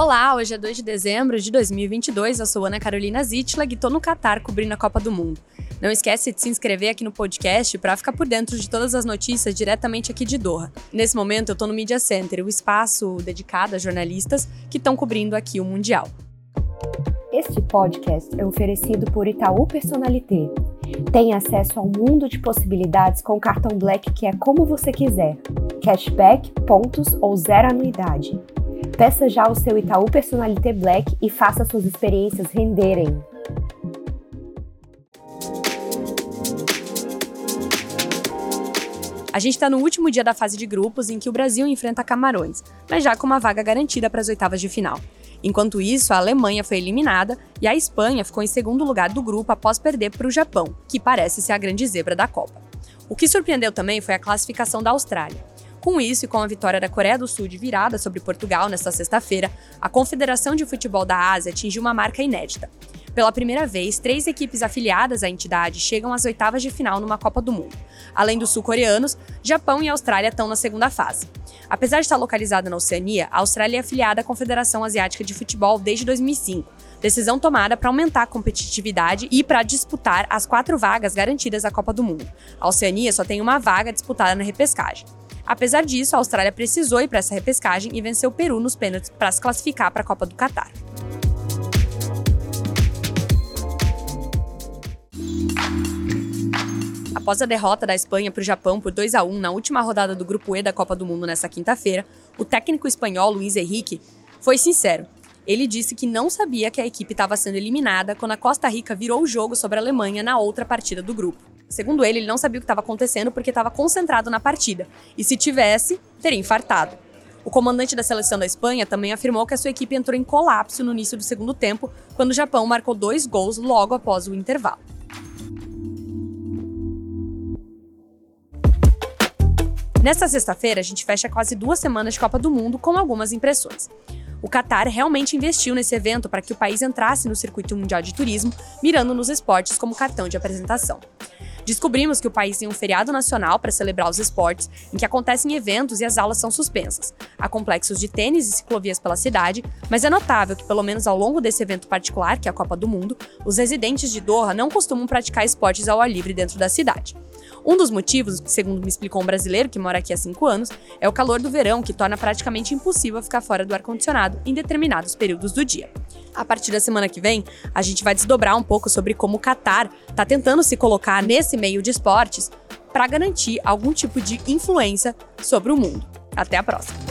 Olá, hoje é 2 de dezembro de 2022. Eu sou Ana Carolina Zitlag e estou no Catar cobrindo a Copa do Mundo. Não esquece de se inscrever aqui no podcast para ficar por dentro de todas as notícias diretamente aqui de Doha. Nesse momento eu estou no Media Center, o espaço dedicado a jornalistas que estão cobrindo aqui o Mundial. Este podcast é oferecido por Itaú Personalité. Tem acesso ao mundo de possibilidades com cartão Black que é como você quiser. Cashback, pontos ou zero anuidade. Peça já o seu Itaú Personalité Black e faça suas experiências renderem. A gente está no último dia da fase de grupos em que o Brasil enfrenta Camarões, mas já com uma vaga garantida para as oitavas de final. Enquanto isso, a Alemanha foi eliminada e a Espanha ficou em segundo lugar do grupo após perder para o Japão, que parece ser a grande zebra da Copa. O que surpreendeu também foi a classificação da Austrália. Com isso e com a vitória da Coreia do Sul de virada sobre Portugal nesta sexta-feira, a Confederação de Futebol da Ásia atingiu uma marca inédita. Pela primeira vez, três equipes afiliadas à entidade chegam às oitavas de final numa Copa do Mundo. Além dos sul-coreanos, Japão e Austrália estão na segunda fase. Apesar de estar localizada na Oceania, a Austrália é afiliada à Confederação Asiática de Futebol desde 2005, decisão tomada para aumentar a competitividade e para disputar as quatro vagas garantidas à Copa do Mundo. A Oceania só tem uma vaga disputada na repescagem. Apesar disso, a Austrália precisou ir para essa repescagem e venceu o Peru nos pênaltis para se classificar para a Copa do Catar. Após a derrota da Espanha para o Japão por 2 a 1 na última rodada do Grupo E da Copa do Mundo nesta quinta-feira, o técnico espanhol Luiz Henrique foi sincero. Ele disse que não sabia que a equipe estava sendo eliminada quando a Costa Rica virou o jogo sobre a Alemanha na outra partida do grupo. Segundo ele, ele não sabia o que estava acontecendo porque estava concentrado na partida. E se tivesse, teria infartado. O comandante da seleção da Espanha também afirmou que a sua equipe entrou em colapso no início do segundo tempo, quando o Japão marcou dois gols logo após o intervalo. Nesta sexta-feira, a gente fecha quase duas semanas de Copa do Mundo com algumas impressões. O Qatar realmente investiu nesse evento para que o país entrasse no circuito mundial de turismo, mirando nos esportes como cartão de apresentação. Descobrimos que o país tem um feriado nacional para celebrar os esportes, em que acontecem eventos e as aulas são suspensas. Há complexos de tênis e ciclovias pela cidade, mas é notável que, pelo menos ao longo desse evento particular, que é a Copa do Mundo, os residentes de Doha não costumam praticar esportes ao ar livre dentro da cidade. Um dos motivos, segundo me explicou um brasileiro que mora aqui há cinco anos, é o calor do verão, que torna praticamente impossível ficar fora do ar-condicionado em determinados períodos do dia. A partir da semana que vem, a gente vai desdobrar um pouco sobre como o Qatar está tentando se colocar nesse meio de esportes para garantir algum tipo de influência sobre o mundo. Até a próxima!